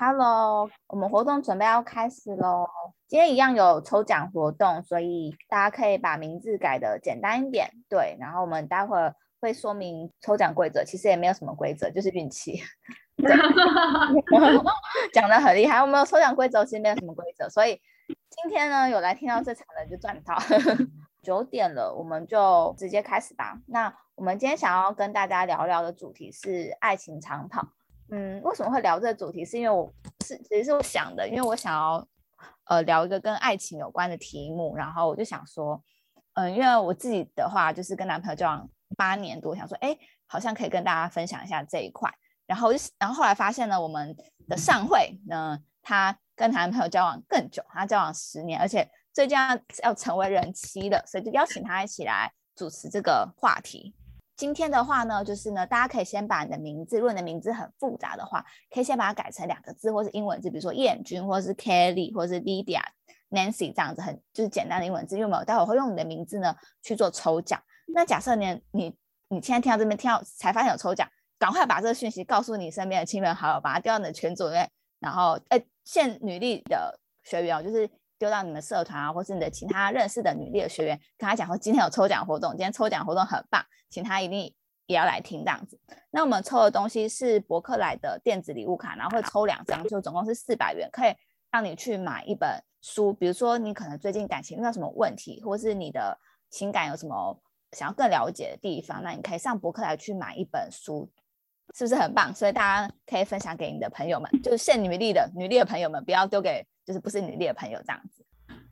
Hello，我们活动准备要开始喽。今天一样有抽奖活动，所以大家可以把名字改的简单一点。对，然后我们待会儿会说明抽奖规则，其实也没有什么规则，就是运气。讲的很厉害，我们有抽奖规则，其实没有什么规则，所以今天呢，有来听到这场的就赚到。九点了，我们就直接开始吧。那我们今天想要跟大家聊聊的主题是爱情长跑。嗯，为什么会聊这个主题？是因为我是其实是我想的，因为我想要呃聊一个跟爱情有关的题目，然后我就想说，嗯，因为我自己的话就是跟男朋友交往八年多，想说，哎，好像可以跟大家分享一下这一块。然后就然后后来发现呢，我们的上会呢，她跟男朋友交往更久，她交往十年，而且最近要要成为人妻的，所以就邀请她一起来主持这个话题。今天的话呢，就是呢，大家可以先把你的名字，如果你的名字很复杂的话，可以先把它改成两个字或是英文字，比如说燕君，或是 Kelly，或是 Lydia、Nancy 这样子，很就是简单的英文字，因为我待会会用你的名字呢去做抽奖。那假设你你你现在听到这边听到才发现有抽奖，赶快把这个讯息告诉你身边的亲朋好友，把它丢到你的群组里面，然后呃，现女力的学员哦就是。丢到你们社团啊，或是你的其他认识的女力的学员，跟他讲说今天有抽奖活动，今天抽奖活动很棒，请他一定也要来听这样子。那我们抽的东西是博客来的电子礼物卡，然后会抽两张，就总共是四百元，可以让你去买一本书。比如说你可能最近感情遇到什么问题，或是你的情感有什么想要更了解的地方，那你可以上博客来去买一本书，是不是很棒？所以大家可以分享给你的朋友们，就是现女力的女力的朋友们，不要丢给。就是不是女力的朋友这样子。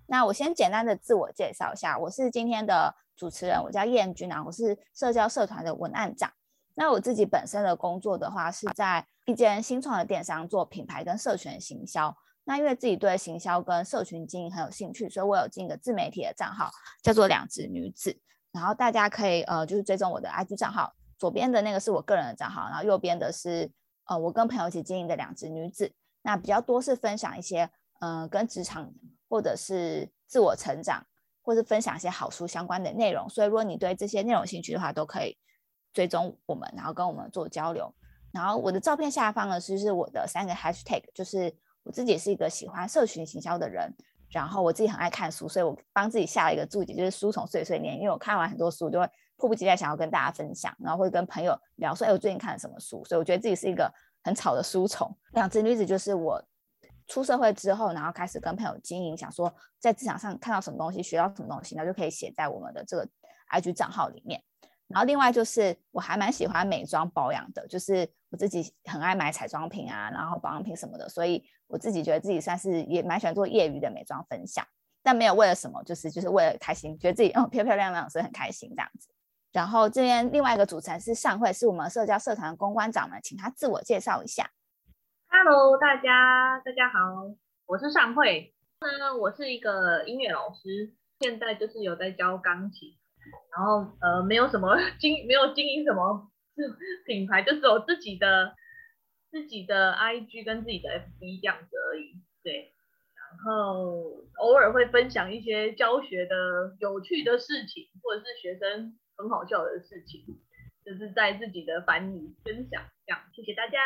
那我先简单的自我介绍一下，我是今天的主持人，我叫燕君啊，我是社交社团的文案长。那我自己本身的工作的话，是在一间新创的电商做品牌跟社群行销。那因为自己对行销跟社群经营很有兴趣，所以我有进一个自媒体的账号，叫做两只女子。然后大家可以呃就是追踪我的 IG 账号，左边的那个是我个人的账号，然后右边的是呃我跟朋友一起经营的两只女子。那比较多是分享一些。嗯，跟职场或者是自我成长，或是分享一些好书相关的内容。所以，如果你对这些内容兴趣的话，都可以追踪我们，然后跟我们做交流。然后，我的照片下方呢，其实是我的三个 hashtag，就是我自己是一个喜欢社群行销的人，然后我自己很爱看书，所以我帮自己下了一个注解，就是书虫碎碎念。因为我看完很多书，就会迫不及待想要跟大家分享，然后会跟朋友聊说，哎，我最近看了什么书。所以，我觉得自己是一个很吵的书虫。两只女子就是我。出社会之后，然后开始跟朋友经营，想说在职场上看到什么东西，学到什么东西，那就可以写在我们的这个 IG 账号里面。然后另外就是我还蛮喜欢美妆保养的，就是我自己很爱买彩妆品啊，然后保养品什么的，所以我自己觉得自己算是也蛮喜欢做业余的美妆分享，但没有为了什么，就是就是为了开心，觉得自己哦漂漂亮亮，所以很开心这样子。然后这边另外一个主持人是上会，是我们社交社团的公关长们，请他自我介绍一下。Hello，大家，大家好，我是尚慧。那我是一个音乐老师，现在就是有在教钢琴，然后呃，没有什么 经，没有经营什么 品牌，就是有自己的自己的 IG 跟自己的 FB 这样子而已。对，然后偶尔会分享一些教学的有趣的事情，或者是学生很好笑的事情，就是在自己的班里分享。这样，谢谢大家。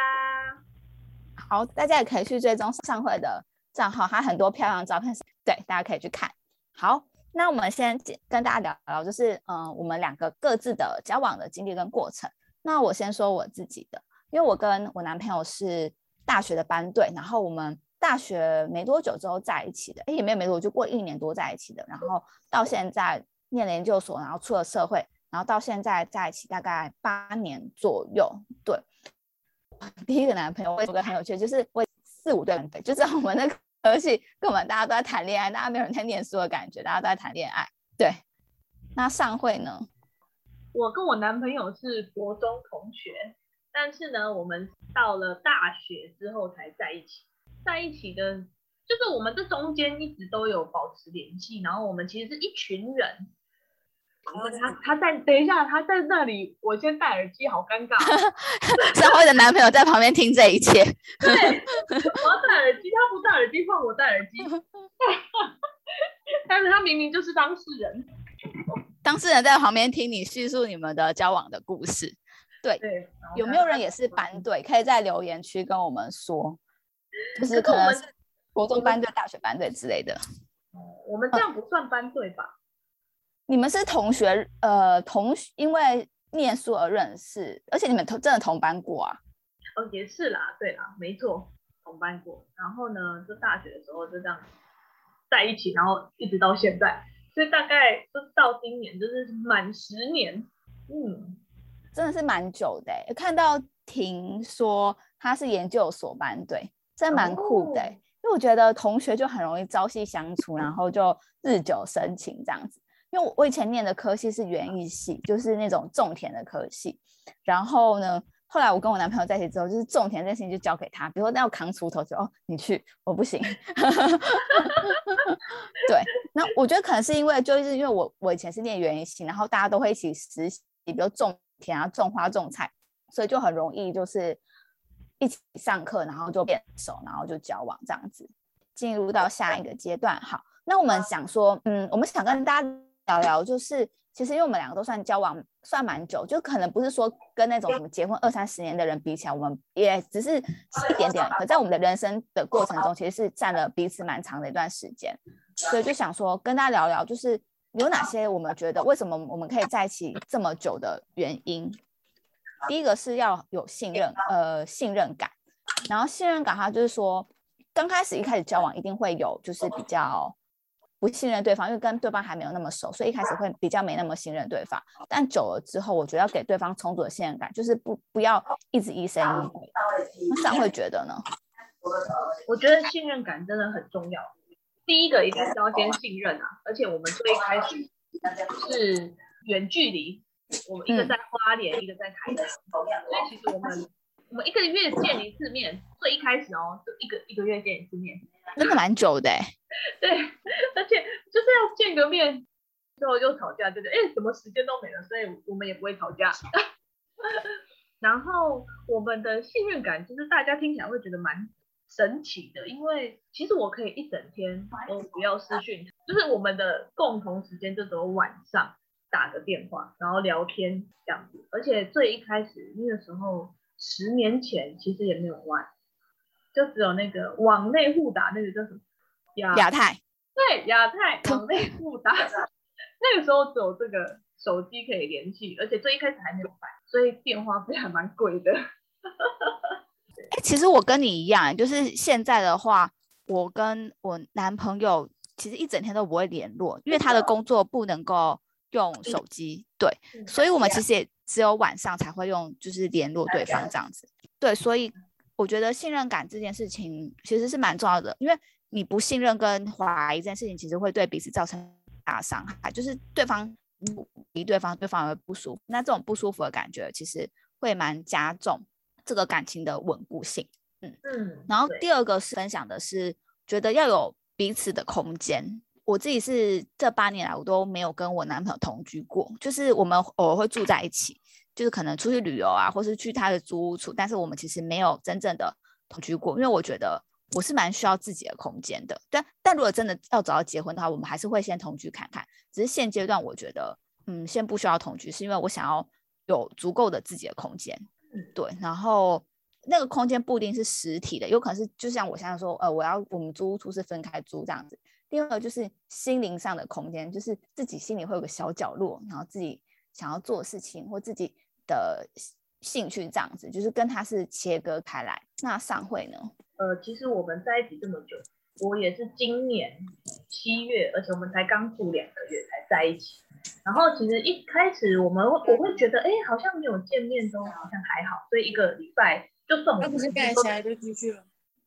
好，大家也可以去追踪上会的账号，还很多漂亮照片，对，大家可以去看。好，那我们先跟大家聊聊，就是嗯，我们两个各自的交往的经历跟过程。那我先说我自己的，因为我跟我男朋友是大学的班队，然后我们大学没多久之后在一起的，哎，也没有没多久，就过一年多在一起的，然后到现在念了研究所，然后出了社会，然后到现在在一起大概八年左右，对。第一个男朋友，我有个很有趣，就是我四五对对，就是我们那个科系，根本大家都在谈恋爱，大家没有人在念书的感觉，大家都在谈恋爱。对，那上会呢？我跟我男朋友是国中同学，但是呢，我们到了大学之后才在一起。在一起的，就是我们这中间一直都有保持联系，然后我们其实是一群人。然后他他在等一下，他在那里，我先戴耳机，好尴尬。上辉的男朋友在旁边听这一切。对，我要戴耳机，他不戴耳机，换我戴耳机。但是他明明就是当事人。当事人在旁边听你叙述你们的交往的故事。对，有没有人也是班队？可以在留言区跟我们说。就是可能是国中班队、大学班队之类的。我们这样不算班队吧？你们是同学，呃，同因为念书而认识，而且你们同真的同班过啊？哦，也是啦，对啦，没错，同班过。然后呢，就大学的时候就这样在一起，然后一直到现在，所以大概就到今年就是满十年。嗯，真的是蛮久的。看到婷说他是研究所班队，真蛮酷的。因为我觉得同学就很容易朝夕相处，然后就日久生情这样子。因为我以前念的科系是园艺系，就是那种种田的科系。然后呢，后来我跟我男朋友在一起之后，就是种田这件事情就交给他，比如说要扛锄头，就哦你去，我不行。对，那我觉得可能是因为就是因为我我以前是念园艺系，然后大家都会一起实习，比如种田啊、种花、种菜，所以就很容易就是一起上课，然后就变熟，然后就交往这样子，进入到下一个阶段。好，那我们想说，嗯，我们想跟大家。聊聊就是，其实因为我们两个都算交往算蛮久，就可能不是说跟那种什么结婚二三十年的人比起来，我们也只是一点点。可在我们的人生的过程中，其实是占了彼此蛮长的一段时间，所以就想说跟大家聊聊，就是有哪些我们觉得为什么我们可以在一起这么久的原因。第一个是要有信任，呃，信任感。然后信任感，它就是说刚开始一开始交往一定会有，就是比较。不信任对方，因为跟对方还没有那么熟，所以一开始会比较没那么信任对方。但久了之后，我觉得要给对方充足的信任感，就是不不要一直疑神疑鬼。那上会觉得呢？我觉得信任感真的很重要。第一个一定是要先信任啊，而且我们最开始是远距离，我们一个在花莲，一个在台南，所以其实我们我们一个月见一次面，最一开始哦，就一个一个月见一次面。真的蛮久的，对，而且就是要见个面之后又吵架，就是哎，什么时间都没了，所以我们也不会吵架。然后我们的信任感，就是大家听起来会觉得蛮神奇的，因为其实我可以一整天都不要私讯，就是我们的共同时间就只有晚上打个电话，然后聊天这样子。而且最一开始那个时候，十年前其实也没有玩。就只有那个网内互打，那个叫什么亚亚太？对，亚太 网内互打，那个时候只有这个手机可以联系，而且最一开始还没有买，所以电话费还蛮贵的。哎，其实我跟你一样，就是现在的话，我跟我男朋友其实一整天都不会联络，因为他的工作不能够用手机，对，所以我们其实也只有晚上才会用，就是联络对方这样子，对，所以。我觉得信任感这件事情其实是蛮重要的，因为你不信任跟怀疑这件事情，其实会对彼此造成大伤害。就是对方离对方，对方会不舒服，那这种不舒服的感觉，其实会蛮加重这个感情的稳固性。嗯嗯。然后第二个是分享的是，觉得要有彼此的空间。我自己是这八年来我都没有跟我男朋友同居过，就是我们偶尔会住在一起。就是可能出去旅游啊，或是去他的租屋处，但是我们其实没有真正的同居过，因为我觉得我是蛮需要自己的空间的。但，但如果真的要找到结婚的话，我们还是会先同居看看。只是现阶段我觉得，嗯，先不需要同居，是因为我想要有足够的自己的空间。对，然后那个空间不一定是实体的，有可能是就像我现在说，呃，我要我们租屋处是分开租这样子。第二个就是心灵上的空间，就是自己心里会有个小角落，然后自己。想要做事情或自己的兴趣这样子，就是跟他是切割开来。那上会呢？呃，其实我们在一起这么久，我也是今年七月，而且我们才刚住两个月才在一起。然后其实一开始我们我会觉得，哎，好像没有见面都好像还好，所以一个礼拜就算我们不是盖起来就出去了，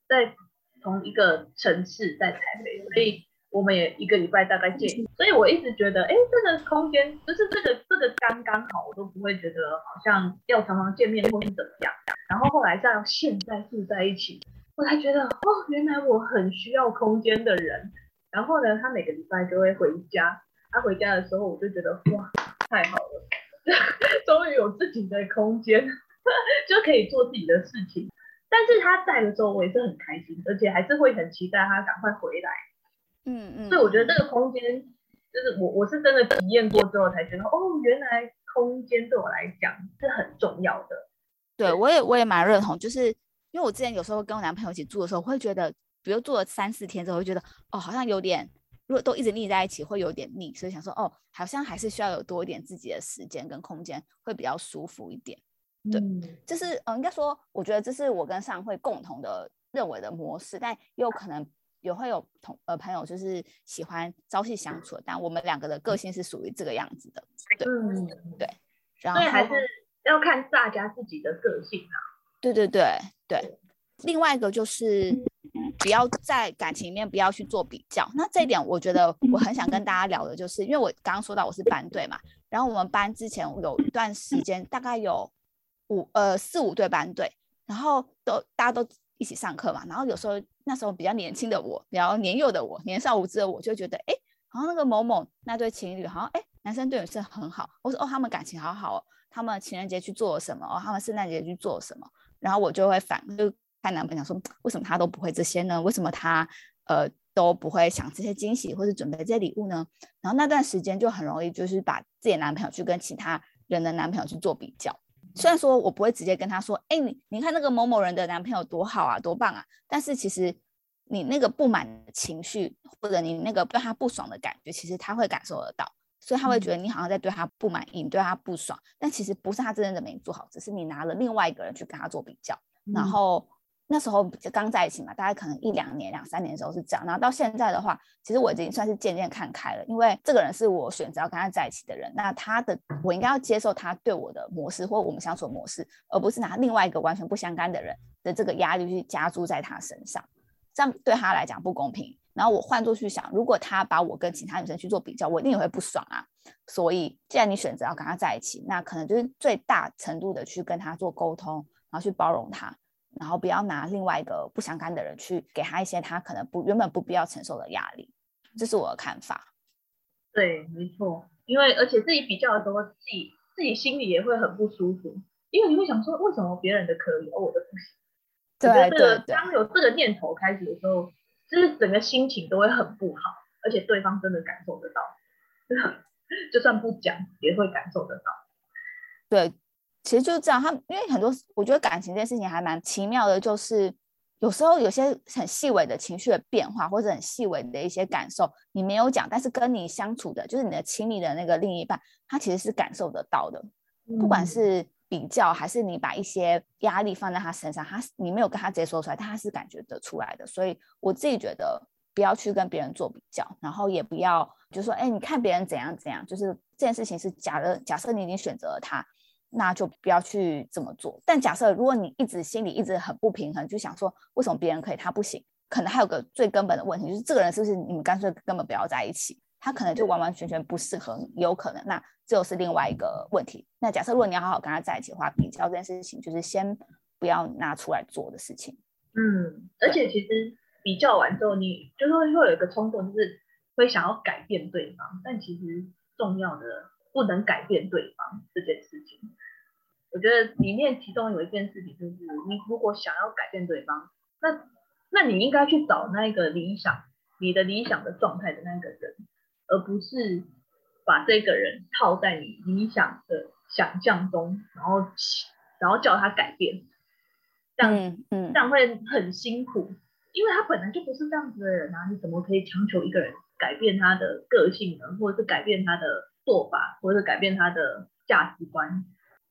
在同一个城市在台北，所以。我们也一个礼拜大概见，所以我一直觉得，哎，这个空间就是这个这个刚刚好，我都不会觉得好像要常常见面或是怎么样。然后后来到现在住在一起，我才觉得，哦，原来我很需要空间的人。然后呢，他每个礼拜就会回家，他回家的时候，我就觉得，哇，太好了，终于有自己的空间，就可以做自己的事情。但是他在的时候，我也是很开心，而且还是会很期待他赶快回来。嗯嗯，所以我觉得这个空间，就是我我是真的体验过之后才觉得，哦，原来空间对我来讲是很重要的。对，我也我也蛮认同，就是因为我之前有时候跟我男朋友一起住的时候，会觉得，比如住了三四天之后，会觉得哦，好像有点，如果都一直腻在一起，会有点腻，所以想说哦，好像还是需要有多一点自己的时间跟空间，会比较舒服一点。对，就是嗯，应该说，我觉得这是我跟上会共同的认为的模式，但也有可能也会有同呃朋友就是喜欢朝夕相处，但我们两个的个性是属于这个样子的。对，对，然后还是要看大家自己的个性啊。对对对对，另外一个就是不要在感情里面不要去做比较。那这一点我觉得我很想跟大家聊的，就是因为我刚刚说到我是班队嘛，然后我们班之前有一段时间大概有。五呃四五对班队，然后都大家都一起上课嘛，然后有时候那时候比较年轻的我，比较年幼的我，年少无知的我就觉得，哎，好像那个某某那对情侣，好像哎男生对女生很好，我说哦他们感情好好哦，他们情人节去做了什么哦，他们圣诞节去做了什么，然后我就会反就看男朋友说，为什么他都不会这些呢？为什么他呃都不会想这些惊喜或者准备这些礼物呢？然后那段时间就很容易就是把自己的男朋友去跟其他人的男朋友去做比较。虽然说我不会直接跟他说，哎，你你看那个某某人的男朋友多好啊，多棒啊，但是其实你那个不满的情绪，或者你那个对他不爽的感觉，其实他会感受得到，所以他会觉得你好像在对他不满意，你对他不爽，但其实不是他真的没做好，只是你拿了另外一个人去跟他做比较，然后。那时候刚在一起嘛，大概可能一两年、两三年的时候是这样。然后到现在的话，其实我已经算是渐渐看开了，因为这个人是我选择要跟他在一起的人。那他的我应该要接受他对我的模式或我们相处模式，而不是拿另外一个完全不相干的人的这个压力去加注在他身上，这样对他来讲不公平。然后我换作去想，如果他把我跟其他女生去做比较，我一定也会不爽啊。所以既然你选择要跟他在一起，那可能就是最大程度的去跟他做沟通，然后去包容他。然后不要拿另外一个不相干的人去给他一些他可能不原本不必要承受的压力，这是我的看法。对，没错，因为而且自己比较的时候，自己自己心里也会很不舒服，因为你会想说，为什么别人的可以，而我的不行？对对对。当有这个念头开始的时候，就是整个心情都会很不好，而且对方真的感受得到，就算不讲也会感受得到。对。其实就是这样，他因为很多，我觉得感情这件事情还蛮奇妙的，就是有时候有些很细微的情绪的变化，或者很细微的一些感受，你没有讲，但是跟你相处的，就是你的亲密的那个另一半，他其实是感受得到的。不管是比较，还是你把一些压力放在他身上，他你没有跟他直接说出来，他是感觉得出来的。所以我自己觉得，不要去跟别人做比较，然后也不要就说，哎，你看别人怎样怎样，就是这件事情是假的。假设你已经选择了他。那就不要去这么做。但假设如果你一直心里一直很不平衡，就想说为什么别人可以他不行？可能还有个最根本的问题，就是这个人是不是你们干脆根本不要在一起？他可能就完完全全不适合你，有可能。那这又是另外一个问题。那假设如果你要好好跟他在一起的话，比较这件事情就是先不要拿出来做的事情。嗯，而且其实比较完之后，你就是会有一个冲动，就是会想要改变对方。但其实重要的不能改变对方这件事情。我觉得里面其中有一件事情就是，你如果想要改变对方，那那你应该去找那个理想，你的理想的状态的那个人，而不是把这个人套在你理想的想象中，然后然后叫他改变，这样这样会很辛苦，因为他本来就不是这样子的人啊，你怎么可以强求一个人改变他的个性呢？或者是改变他的做法，或者改变他的价值观？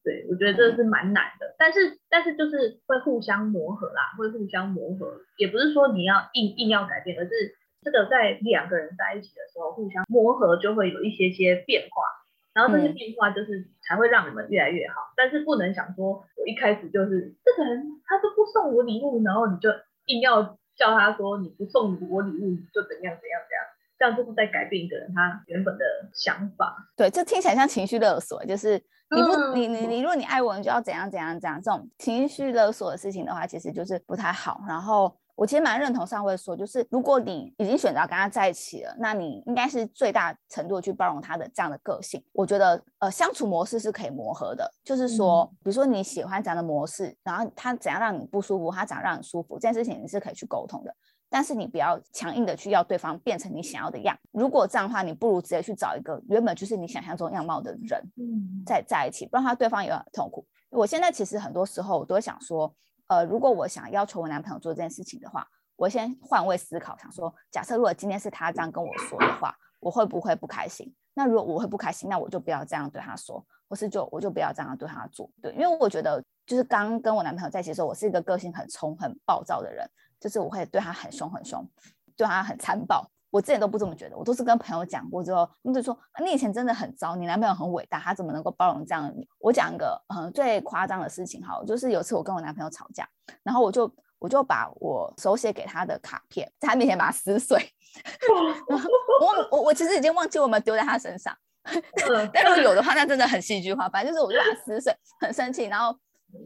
对，我觉得这是蛮难的，但是但是就是会互相磨合啦，会互相磨合，也不是说你要硬硬要改变，而是这个在两个人在一起的时候互相磨合，就会有一些些变化，然后这些变化就是才会让你们越来越好。但是不能想说我一开始就是这个人他都不送我礼物，然后你就硬要叫他说你不送我礼物就怎样怎样怎样，这样就是在改变一个人他原本的想法。对，这听起来像情绪勒索，就是。你不，你你你，如果你爱我，你就要怎样怎样怎样，这种情绪勒索的事情的话，其实就是不太好。然后我其实蛮认同上位说，就是如果你已经选择跟他在一起了，那你应该是最大程度去包容他的这样的个性。我觉得呃相处模式是可以磨合的，就是说，比如说你喜欢这样的模式，然后他怎样让你不舒服，他怎样让你舒服，这件事情你是可以去沟通的。但是你不要强硬的去要对方变成你想要的样。如果这样的话，你不如直接去找一个原本就是你想象中样貌的人，嗯在在一起，不然的话对方也很痛苦。我现在其实很多时候我都会想说，呃，如果我想要求我男朋友做这件事情的话，我先换位思考，想说，假设如果今天是他这样跟我说的话，我会不会不开心？那如果我会不开心，那我就不要这样对他说，或是就我就不要这样对他做。对，因为我觉得就是刚跟我男朋友在一起的时候，我是一个个性很冲、很暴躁的人，就是我会对他很凶、很凶，对他很残暴。我之前都不这么觉得，我都是跟朋友讲过之后，他们就说你以前真的很糟，你男朋友很伟大，他怎么能够包容这样的你？我讲一个嗯最夸张的事情哈，就是有次我跟我男朋友吵架，然后我就我就把我手写给他的卡片在他面前把它撕碎，我我我其实已经忘记我们丢在他身上，但如果有的话，那真的很戏剧化。反正就是我就把它撕碎，很生气，然后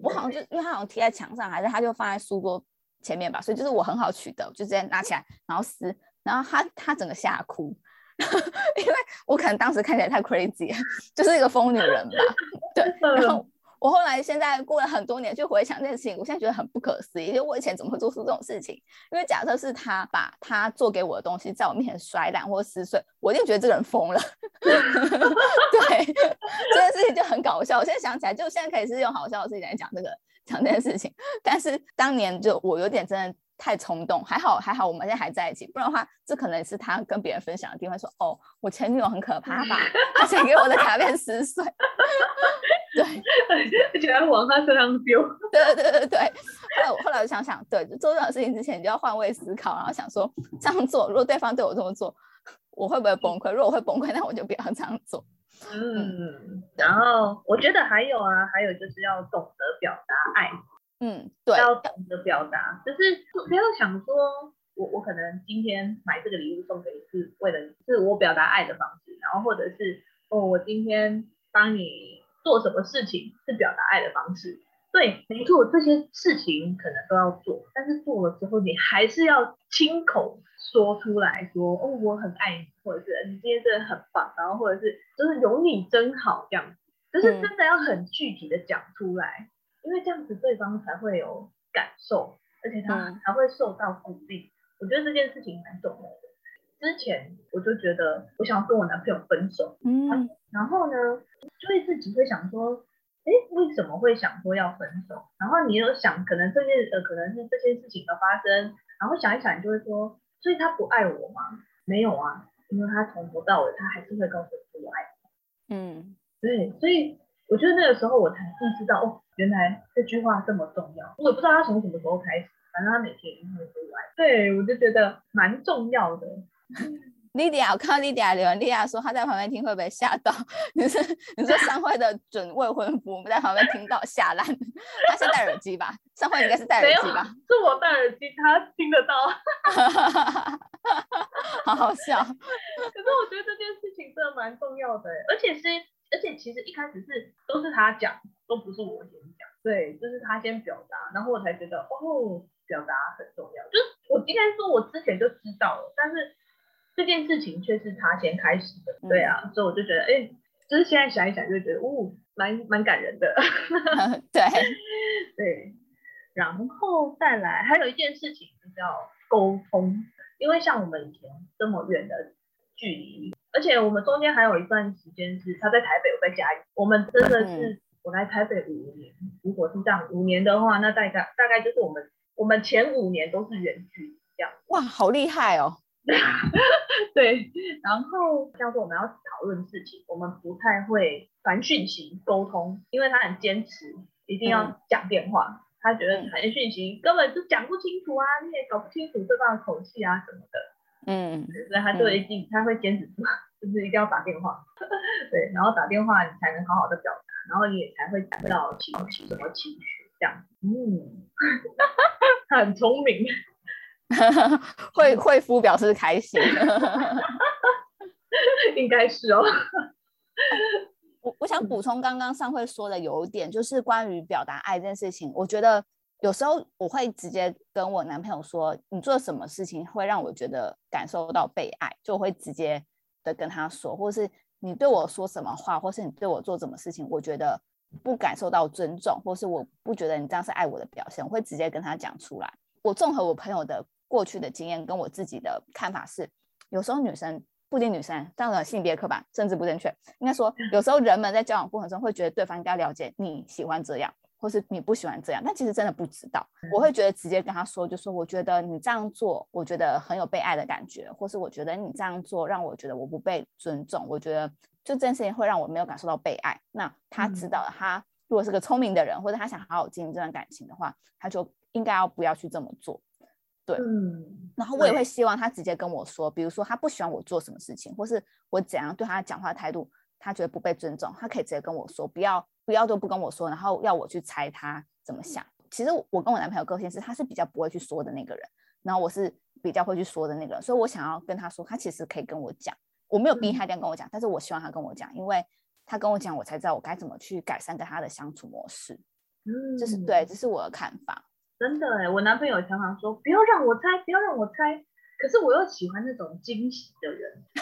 我好像就因为他好像贴在墙上，还是他就放在书桌前面吧，所以就是我很好取得，就直接拿起来然后撕。然后他他整个吓哭，因为我可能当时看起来太 crazy，就是一个疯女人吧。对，然后我后来现在过了很多年去回想这件事情，我现在觉得很不可思议，因为我以前怎么会做出这种事情？因为假设是他把他做给我的东西在我面前摔烂或撕碎，我一定觉得这个人疯了。对，这件事情就很搞笑。我现在想起来，就现在可以是用好笑的事情来讲这个讲这件事情，但是当年就我有点真的。太冲动，还好还好，我们现在还在一起，不然的话，这可能是他跟别人分享的地方，说哦，我前女友很可怕吧，他写给我的卡片撕碎，对，而且还往他身上丢，对对对对对。后来我后来我想想，对，做这种事情之前，你就要换位思考，然后想说这样做，如果对方对我这么做，我会不会崩溃？如果我会崩溃，那我就不要这样做。嗯，然后我觉得还有啊，还有就是要懂得表达爱。嗯，对，要懂得表达，就是不要想说，我我可能今天买这个礼物送给你，是为了是我表达爱的方式，然后或者是哦，我今天帮你做什么事情是表达爱的方式。对，没错，这些事情可能都要做，但是做了之后，你还是要亲口说出来说，哦，我很爱你，或者是你今天真的很棒，然后或者是就是有你真好这样子，就是真的要很具体的讲出来。因为这样子对方才会有感受，而且他才会受到鼓励。我觉得这件事情蛮重要的。之前我就觉得我想要跟我男朋友分手，嗯，然后呢，就会自己会想说，哎，为什么会想说要分手？然后你有想，可能这件呃，可能是这件事情的发生，然后想一想，你就会说，所以他不爱我吗？没有啊，因为他从头到尾他还是会告诉我爱嗯，对，所以。我觉得那个时候我才意识到，哦，原来这句话这么重要。我也不知道他从什么时候开始，反正他每天一定会说爱。对，我就觉得蛮重要的。莉迪亚，我看到莉迪亚留言，莉迪亚说她在旁边听会不会吓到？你是 你说三会的准未婚夫，我们在旁边听到吓烂。他是戴耳机吧？三会应该是戴耳机吧？是我戴耳机，他听得到。好好笑。可是我觉得这件事情真的蛮重要的，而且是。而且其实一开始是都是他讲，都不是我先讲，对，就是他先表达，然后我才觉得哦，表达很重要。就是我应该说，我之前就知道了，但是这件事情却是他先开始的，对啊，所以我就觉得，哎，就是现在想一想，就觉得哦，蛮蛮感人的。对对，然后再来还有一件事情就是要沟通，因为像我们以前这么远的距离。而且我们中间还有一段时间是他在台北，我在家里。我们真的是我来台北五年，如果是这样五年的话，那大概大概就是我们我们前五年都是远距离这样。哇，好厉害哦！对，然后叫做我们要讨论事情，我们不太会传讯息沟通，因为他很坚持一定要讲电话，他觉得传讯息根本就讲不清楚啊，你也搞不清楚对方的口气啊什么的。嗯，所以他就一定他会坚持住。就是一定要打电话，对，然后打电话你才能好好的表达，然后你也才会感到情绪什么情绪这样。嗯，他 很聪明，会会夫表示开心，应该是哦。我我想补充刚刚上会说的有一点，就是关于表达爱这件事情，我觉得有时候我会直接跟我男朋友说，你做什么事情会让我觉得感受到被爱，就会直接。的跟他说，或是你对我说什么话，或是你对我做什么事情，我觉得不感受到尊重，或是我不觉得你这样是爱我的表现，我会直接跟他讲出来。我综合我朋友的过去的经验跟我自己的看法是，有时候女生不一定女生，这样的性别刻板甚至不正确，应该说有时候人们在交往过程中会觉得对方应该了解你喜欢这样，或是你不喜欢这样，但其实真的不知道。我会觉得直接跟他说，就说我觉得你这样做，我觉得很有被爱的感觉，或是我觉得你这样做让我觉得我不被尊重，我觉得就这件事情会让我没有感受到被爱。那他知道了，他如果是个聪明的人，或者他想好好经营这段感情的话，他就应该要不要去这么做。对，嗯，然后我也会希望他直接跟我说，比如说他不喜欢我做什么事情，或是我怎样对他讲话态度，他觉得不被尊重，他可以直接跟我说，不要不要都不跟我说，然后要我去猜他怎么想。其实我跟我男朋友个性是，他是比较不会去说的那个人，然后我是比较会去说的那个人，所以我想要跟他说，他其实可以跟我讲，我没有逼他这样跟我讲，但是我希望他跟我讲，因为他跟我讲，我才知道我该怎么去改善跟他的相处模式。嗯，这是对，这是我的看法。真的哎，我男朋友常常说不要让我猜，不要让我猜，可是我又喜欢那种惊喜的人。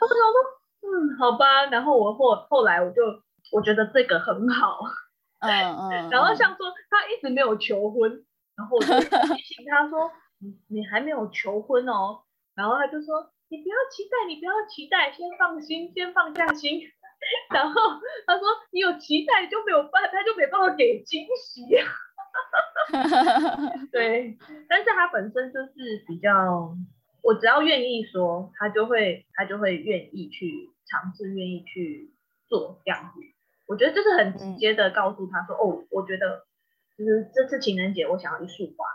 我说嗯，好吧，然后我后后来我就我觉得这个很好，嗯嗯，然后像说他一直没有求婚，然后我就提醒他说，你你还没有求婚哦，然后他就说你不要期待，你不要期待，先放心，先放下心。然后他说你有期待就没有办，他就没办法给惊喜。对，但是他本身就是比较，我只要愿意说，他就会他就会愿意去尝试，愿意去做这样子。我觉得就是很直接的告诉他说，哦，我觉得就是这次情人节我想要一束花，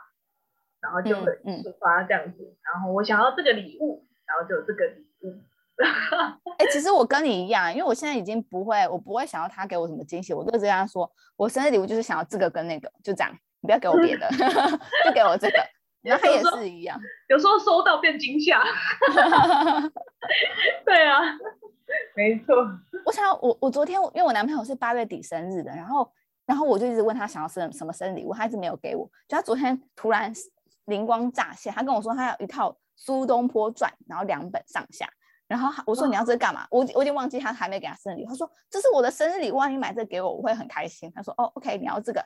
然后就会一束花这样子，然后我想要这个礼物，然后就有这个礼物。哎，其实我跟你一样，因为我现在已经不会，我不会想要他给我什么惊喜，我就这样说，我生日礼物就是想要这个跟那个，就这样，你不要给我别的，就给我这个。然后他也是一样，有时候收到变惊吓。对啊，没错。我想我我昨天因为我男朋友是八月底生日的，然后然后我就一直问他想要生什么生日礼物，他一直没有给我，就他昨天突然灵光乍现，他跟我说他有一套《苏东坡传》，然后两本上下。然后我说你要这干嘛？我我已经忘记他还没给他生日礼物。他说这是我的生日礼物，你买这给我，我会很开心。他说哦，OK，你要这个，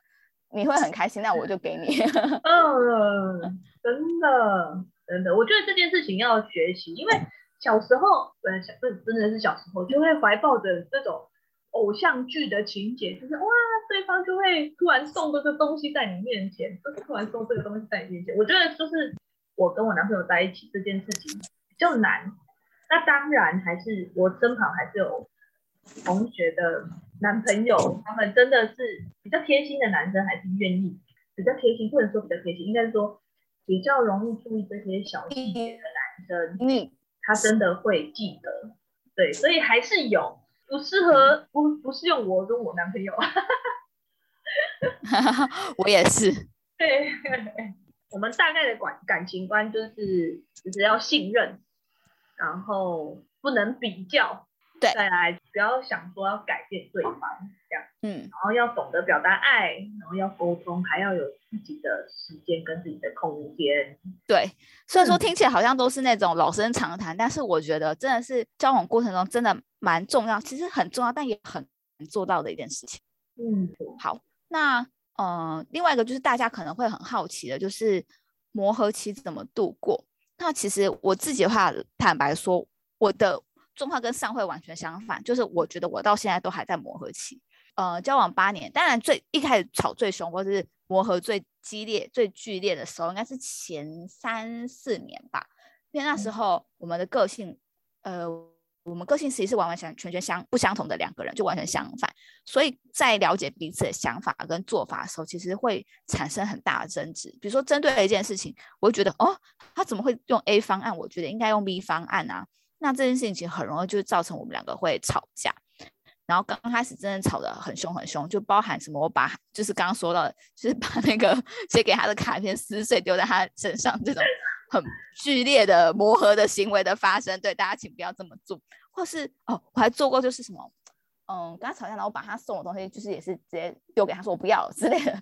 你会很开心，那我就给你。嗯，真的真的，我觉得这件事情要学习，因为小时候，呃，小真真的是小时候就会怀抱着这种偶像剧的情节，就是哇，对方就会突然送这个东西在你面前，就是突然送这个东西在你面前。我觉得就是我跟我男朋友在一起这件事情比较难。那当然还是我身旁还是有同学的男朋友，他们真的是比较贴心的男生，还是愿意比较贴心，不能说比较贴心，应该是说比较容易注意这些小细节的男生，嗯，他真的会记得，对，所以还是有不适合不不适用我跟我男朋友，我也是，对，我们大概的感感情观就是就是要信任。然后不能比较，对，再来不要想说要改变对方这样，嗯，然后要懂得表达爱，然后要沟通，还要有自己的时间跟自己的空间。对，虽然说听起来好像都是那种老生常谈，但是我觉得真的是交往过程中真的蛮重要，其实很重要，但也很难做到的一件事情。嗯，好，那呃，另外一个就是大家可能会很好奇的，就是磨合期怎么度过。那其实我自己的话，坦白说，我的状况跟上会完全相反，就是我觉得我到现在都还在磨合期。呃，交往八年，当然最一开始吵最凶或者是磨合最激烈、最剧烈的时候，应该是前三四年吧，因为那时候我们的个性，呃。我们个性其实是完完全全全相不相同的两个人，就完全相反。所以在了解彼此的想法跟做法的时候，其实会产生很大的争执。比如说，针对一件事情，我会觉得哦，他怎么会用 A 方案？我觉得应该用 B 方案啊。那这件事情其实很容易就造成我们两个会吵架。然后刚开始真的吵得很凶很凶，就包含什么，我把就是刚刚说到的，就是把那个 写给他的卡片撕碎丢在他身上这种。很剧烈的磨合的行为的发生，对大家请不要这么做。或是哦，我还做过就是什么，嗯，跟他吵架，然后把他送的东西，就是也是直接丢给他说我不要之类的。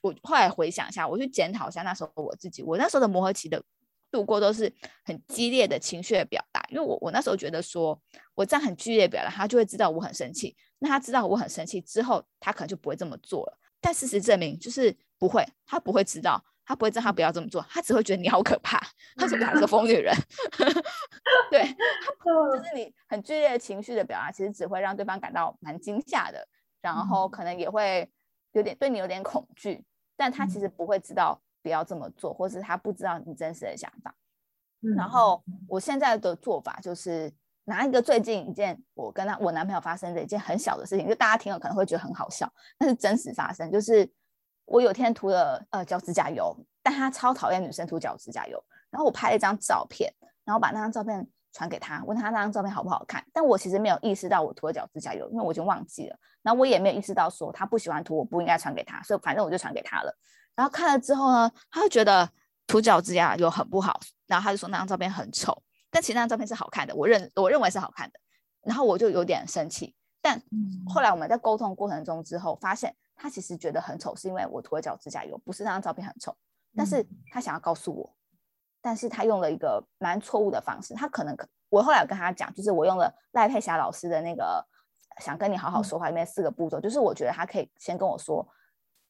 我后来回想一下，我去检讨一下那时候我自己，我那时候的磨合期的度过都是很激烈的情绪的表达，因为我我那时候觉得说我这样很剧烈表达，他就会知道我很生气。那他知道我很生气之后，他可能就不会这么做了。但事实证明就是不会，他不会知道。他不会知道他不要这么做，他只会觉得你好可怕，他是个疯女人。对，就是你很剧烈的情绪的表达，其实只会让对方感到蛮惊吓的。然后可能也会有点对你有点恐惧，但他其实不会知道不要这么做，或是他不知道你真实的想法。然后我现在的做法就是拿一个最近一件我跟他我男朋友发生的一件很小的事情，就大家听了可能会觉得很好笑，但是真实发生。就是我有天涂了呃脚指甲油，但他超讨厌女生涂脚指甲油，然后我拍了一张照片，然后把那张照片传给他，问他那张照片好不好看。但我其实没有意识到我涂了脚指甲油，因为我已经忘记了。然后我也没有意识到说他不喜欢涂，我不应该传给他，所以反正我就传给他了。然后看了之后呢，他就觉得。涂脚指甲油很不好，然后他就说那张照片很丑，但其实那张照片是好看的，我认我认为是好看的，然后我就有点生气。但后来我们在沟通过程中之后，发现他其实觉得很丑，是因为我涂了脚指甲油，不是那张照片很丑。但是他想要告诉我，但是他用了一个蛮错误的方式。他可能我后来有跟他讲，就是我用了赖佩霞老师的那个想跟你好好说话里面四个步骤，就是我觉得他可以先跟我说。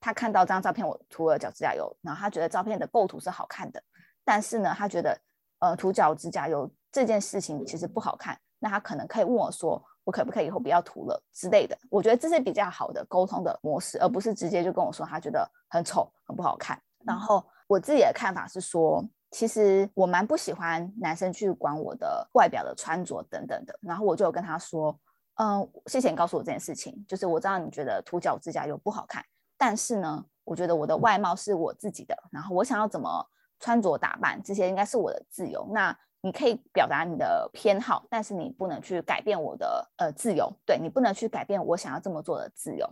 他看到这张照片，我涂了脚指甲油，然后他觉得照片的构图是好看的，但是呢，他觉得呃涂脚指甲油这件事情其实不好看，那他可能可以问我说，我可不可以以后不要涂了之类的。我觉得这是比较好的沟通的模式，而不是直接就跟我说他觉得很丑、很不好看。然后我自己的看法是说，其实我蛮不喜欢男生去管我的外表的穿着等等的。然后我就跟他说，嗯，谢谢你告诉我这件事情，就是我知道你觉得涂脚指甲油不好看。但是呢，我觉得我的外貌是我自己的，然后我想要怎么穿着打扮，这些应该是我的自由。那你可以表达你的偏好，但是你不能去改变我的呃自由。对你不能去改变我想要这么做的自由。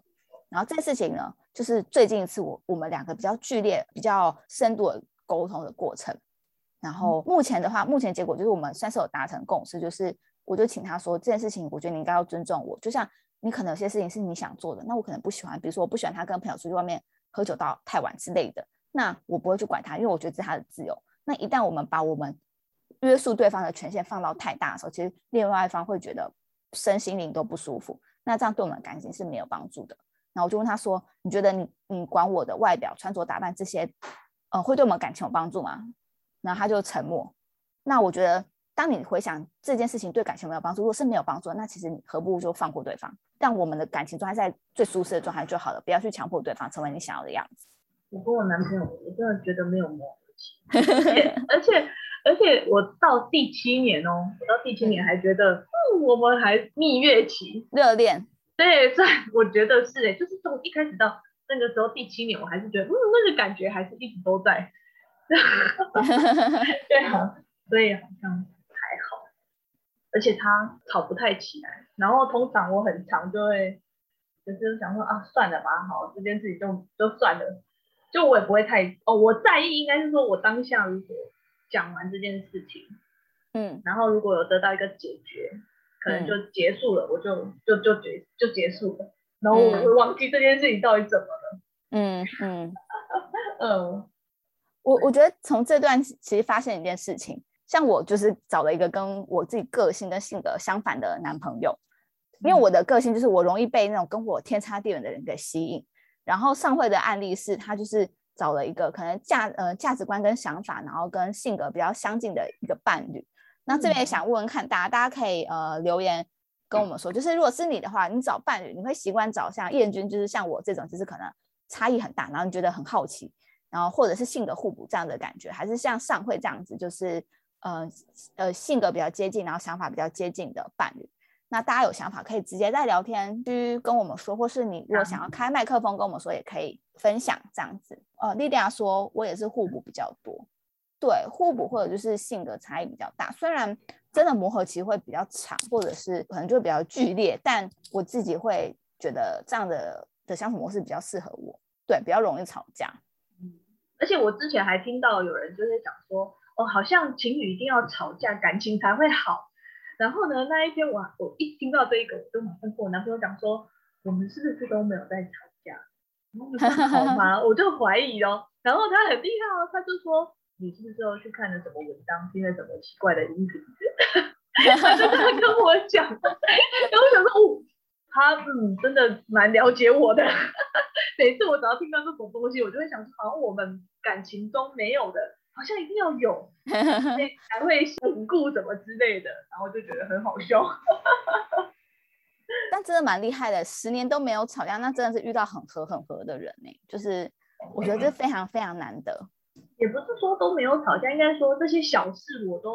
然后这件事情呢，就是最近一次我我们两个比较剧烈、比较深度的沟通的过程。然后目前的话，目前结果就是我们算是有达成共识，就是我就请他说这件事情，我觉得你应该要尊重我，就像。你可能有些事情是你想做的，那我可能不喜欢，比如说我不喜欢他跟朋友出去外面喝酒到太晚之类的，那我不会去管他，因为我觉得这是他的自由。那一旦我们把我们约束对方的权限放到太大的时候，其实另外一方会觉得身心灵都不舒服，那这样对我们感情是没有帮助的。那我就问他说：“你觉得你你管我的外表、穿着打扮这些，呃，会对我们感情有帮助吗？”然后他就沉默。那我觉得。当你回想这件事情对感情没有帮助，如果是没有帮助，那其实你何不就放过对方，让我们的感情状态在最舒适的状态就好了，不要去强迫对方成为你想要的样子。我跟我男朋友，我真的觉得没有磨合期，而且而且我到第七年哦，我到第七年还觉得，嗯，我们还蜜月期热恋，对，在我觉得是哎，就是从一开始到那个时候第七年，我还是觉得，嗯，那个感觉还是一直都在，对啊，所以好像还好。而且他吵不太起来，然后通常我很常就会，就是想说啊，算了吧，好，这件事情就就算了，就我也不会太哦，我在意应该是说我当下如果讲完这件事情，嗯，然后如果有得到一个解决，可能就结束了，我就就就结就结束了，然后我会忘记这件事情到底怎么了，嗯嗯。嗯，我我觉得从这段其实发现一件事情。像我就是找了一个跟我自己个性跟性格相反的男朋友，因为我的个性就是我容易被那种跟我天差地远的人给吸引。然后上会的案例是他就是找了一个可能价呃价值观跟想法，然后跟性格比较相近的一个伴侣。那这边也想问问看大家，大家可以呃留言跟我们说，就是如果是你的话，你找伴侣你会习惯找像燕君，就是像我这种，就是可能差异很大，然后你觉得很好奇，然后或者是性格互补这样的感觉，还是像上会这样子，就是。呃呃，性格比较接近，然后想法比较接近的伴侣，那大家有想法可以直接在聊天区跟我们说，或是你如果想要开麦克风跟我们说，也可以分享这样子。呃，莉莉亚说，我也是互补比较多，对，互补或者就是性格差异比较大，虽然真的磨合期会比较长，或者是可能就会比较剧烈，但我自己会觉得这样的的相处模式比较适合我，对，比较容易吵架。嗯，而且我之前还听到有人就是讲说。哦，好像情侣一定要吵架，感情才会好。然后呢，那一天我我一听到这一个，我就马上跟我男朋友讲说，我们是不是都没有在吵架？然后说好吗？我就怀疑哦。然后他很厉害哦，他就说，你是不是又去看了什么文章，听了什么奇怪的音频？他就这样跟我讲。然后我想说，哦，他嗯，真的蛮了解我的。每次我只要听到这种东西，我就会想说，好像我们感情中没有的。好像一定要有，才会稳固什么之类的，然后就觉得很好笑。但真的蛮厉害的，十年都没有吵架，那真的是遇到很合很合的人呢。就是我觉得这非常非常难得。也不是说都没有吵架，应该说这些小事我都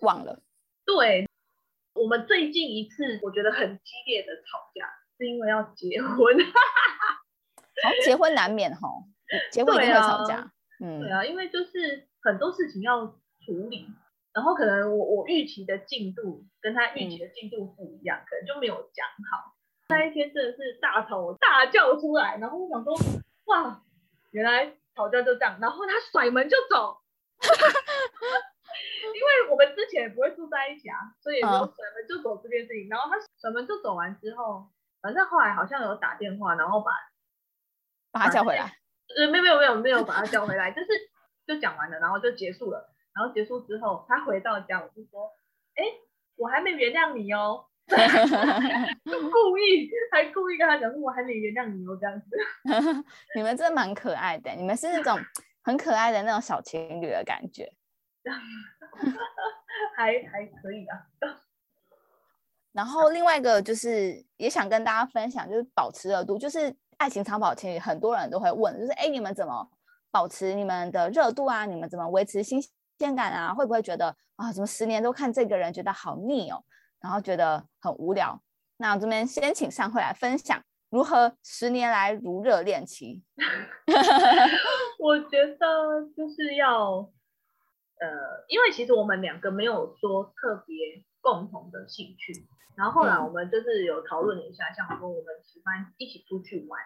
忘了。对，我们最近一次我觉得很激烈的吵架，是因为要结婚。好，结婚难免吼，结婚一定会吵架。嗯，对啊，因为就是很多事情要处理，然后可能我我预期的进度跟他预期的进度不一样，可能就没有讲好。那一天真的是大吵大叫出来，然后我想说，哇，原来吵架就这样，然后他甩门就走，因为我们之前也不会住在一起啊，所以就甩门就走这件事情。然后他甩门就走完之后，反正后来好像有打电话，然后把把他叫回来。呃，没有没有没有没有把他叫回来，就是就讲完了，然后就结束了。然后结束之后，他回到家，我就说，哎，我还没原谅你哦，就故意还故意跟他讲说，我还没原谅你哦，这样子。你们真的蛮可爱的，你们是那种 很可爱的那种小情侣的感觉。还还可以啊。然后另外一个就是也想跟大家分享，就是保持热度，就是。爱情长跑情侣，很多人都会问，就是哎，你们怎么保持你们的热度啊？你们怎么维持新鲜感啊？会不会觉得啊，怎么十年都看这个人，觉得好腻哦，然后觉得很无聊？那这边先请上会来分享如何十年来如热恋期。我觉得就是要，呃，因为其实我们两个没有说特别共同的兴趣。然后后来我们就是有讨论了一下，像说我们喜欢一起出去玩，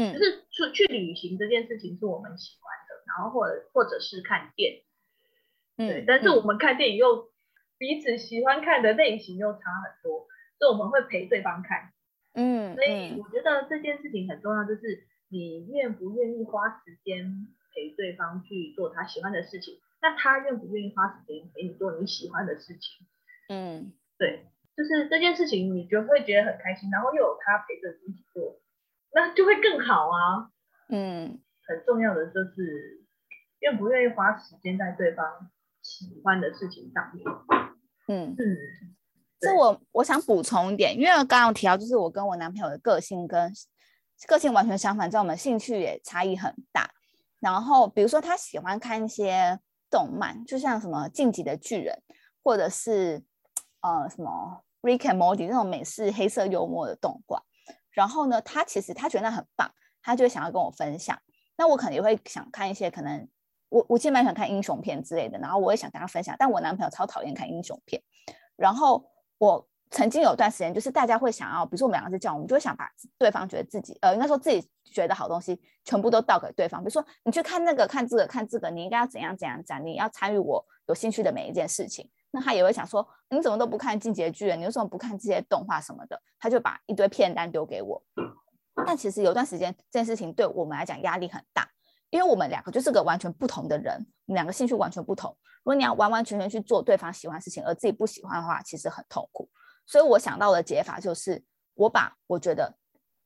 嗯，就是出去旅行这件事情是我们喜欢的，然后或者或者是看电影，对，但是我们看电影又彼此喜欢看的类型又差很多，所以我们会陪对方看，嗯，所以我觉得这件事情很重要，就是你愿不愿意花时间陪对方去做他喜欢的事情，那他愿不愿意花时间陪你做你喜欢的事情，嗯，对。就是这件事情，你就会觉得很开心，然后又有他陪着你一起做，那就会更好啊。嗯，很重要的就是愿不愿意花时间在对方喜欢的事情上面。嗯嗯，这我我想补充一点，因为刚刚提到，就是我跟我男朋友的个性跟个性完全相反，在我们兴趣也差异很大。然后比如说他喜欢看一些动漫，就像什么《进击的巨人》，或者是呃什么。Rick and Morty 那种美式黑色幽默的动画，然后呢，他其实他觉得那很棒，他就想要跟我分享。那我可能也会想看一些可能我我其实蛮想看英雄片之类的，然后我也想跟他分享。但我男朋友超讨厌看英雄片。然后我曾经有段时间，就是大家会想要，比如说我们两个是这样，我们就想把对方觉得自己呃，应该说自己觉得好东西全部都倒给对方。比如说你去看那个看这个看这个，你应该要怎样怎样讲，你要参与我有兴趣的每一件事情。那他也会想说，你怎么都不看《进击的巨人》，你为什么不看这些动画什么的？他就把一堆片单丢给我。但其实有段时间，这件事情对我们来讲压力很大，因为我们两个就是个完全不同的人，两个兴趣完全不同。如果你要完完全全去做对方喜欢的事情，而自己不喜欢的话，其实很痛苦。所以我想到的解法就是，我把我觉得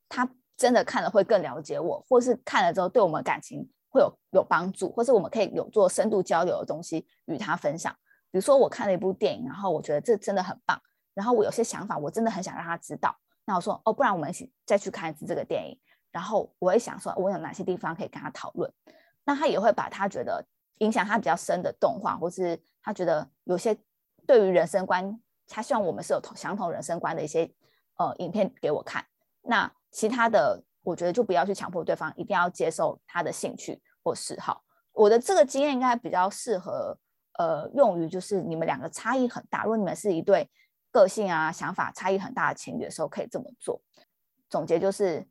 他真的看了会更了解我，或是看了之后对我们感情会有有帮助，或是我们可以有做深度交流的东西与他分享。比如说我看了一部电影，然后我觉得这真的很棒，然后我有些想法，我真的很想让他知道。那我说哦，不然我们一起再去看一次这个电影。然后我会想说，我有哪些地方可以跟他讨论。那他也会把他觉得影响他比较深的动画，或是他觉得有些对于人生观，他希望我们是有同相同人生观的一些呃影片给我看。那其他的，我觉得就不要去强迫对方一定要接受他的兴趣或嗜好。我的这个经验应该比较适合。呃，用于就是你们两个差异很大，如果你们是一对个性啊、想法差异很大的情侣的时候，可以这么做。总结就是，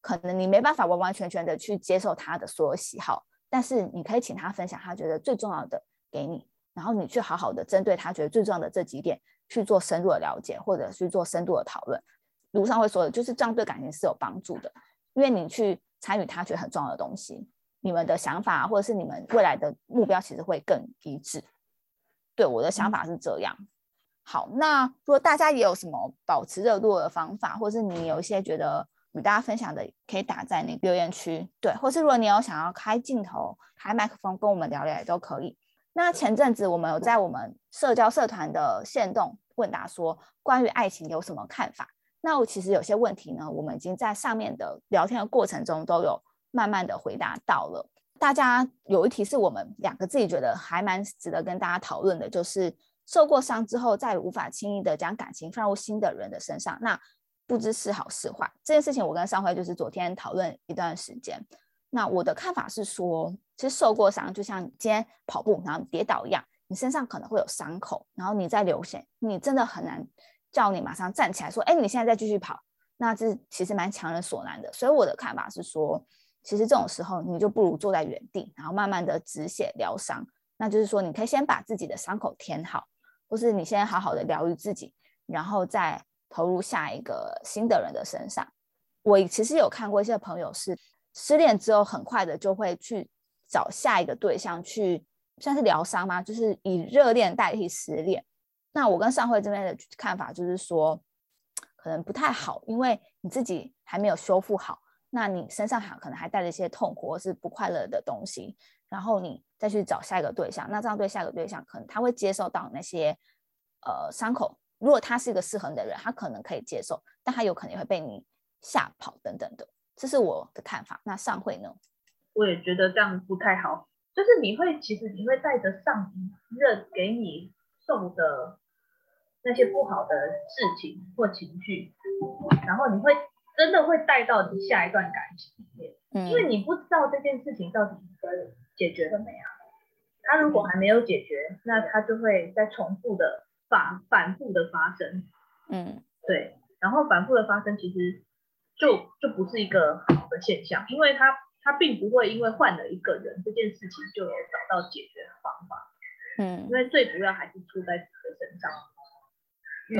可能你没办法完完全全的去接受他的所有喜好，但是你可以请他分享他觉得最重要的给你，然后你去好好的针对他觉得最重要的这几点去做深入的了解，或者去做深度的讨论。卢上会说的就是这样，对感情是有帮助的，因为你去参与他觉得很重要的东西。你们的想法或者是你们未来的目标，其实会更一致。对我的想法是这样。好，那如果大家也有什么保持热度的方法，或是你有一些觉得与大家分享的，可以打在那个留言区。对，或是如果你有想要开镜头、开麦克风跟我们聊聊也都可以。那前阵子我们有在我们社交社团的线动问答说，关于爱情有什么看法？那我其实有些问题呢，我们已经在上面的聊天的过程中都有慢慢的回答到了。大家有一题是我们两个自己觉得还蛮值得跟大家讨论的，就是受过伤之后再无法轻易的将感情放入新的人的身上，那不知是好是坏。这件事情我跟上辉就是昨天讨论一段时间。那我的看法是说，其实受过伤就像今天跑步然后跌倒一样，你身上可能会有伤口，然后你在流血，你真的很难叫你马上站起来说，哎，你现在再继续跑，那这其实蛮强人所难的。所以我的看法是说。其实这种时候，你就不如坐在原地，然后慢慢的止血疗伤。那就是说，你可以先把自己的伤口填好，或是你先好好的疗愈自己，然后再投入下一个新的人的身上。我其实有看过一些朋友是失恋之后，很快的就会去找下一个对象去，算是疗伤吗？就是以热恋代替失恋。那我跟上会这边的看法就是说，可能不太好，因为你自己还没有修复好。那你身上还可能还带着一些痛苦或是不快乐的东西，然后你再去找下一个对象，那这样对下一个对象，可能他会接受到那些呃伤口。如果他是一个适合你的人，他可能可以接受，但他有可能会被你吓跑等等的。这是我的看法。那上会呢？我也觉得这样不太好，就是你会其实你会带着上一任给你送的那些不好的事情或情绪，然后你会。真的会带到你下一段感情里面，因为你不知道这件事情到底解决了没啊？他如果还没有解决，那他就会在重复的反反复的发生。嗯，对，然后反复的发生其实就就不是一个好的现象，因为他他并不会因为换了一个人这件事情就有找到解决的方法。嗯，因为最主要还是出在自己的身上。对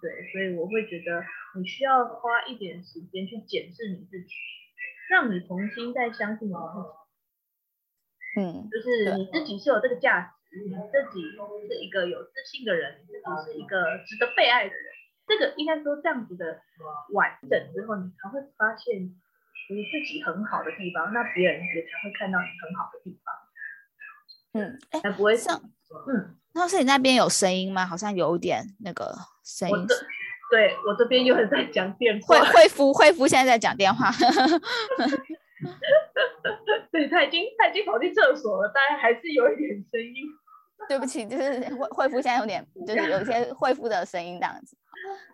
对，所以我会觉得你需要花一点时间去检视你自己，让你重新再相信你自己。嗯，就是你自己是有这个价值，你自己是一个有自信的人，你自己是一个值得被爱的人。这个应该说这样子的完整之后，你才会发现你自己很好的地方，那别人也才会看到你很好的地方。嗯，才不会像嗯。那是你那边有声音吗？好像有点那个声音。对我这边有人在讲电话。惠惠夫，惠夫现在在讲电话。对他已经他已经跑去厕所了，但还是有一点声音。对不起，就是惠惠夫现在有点就是有一些 惠夫的声音这样子。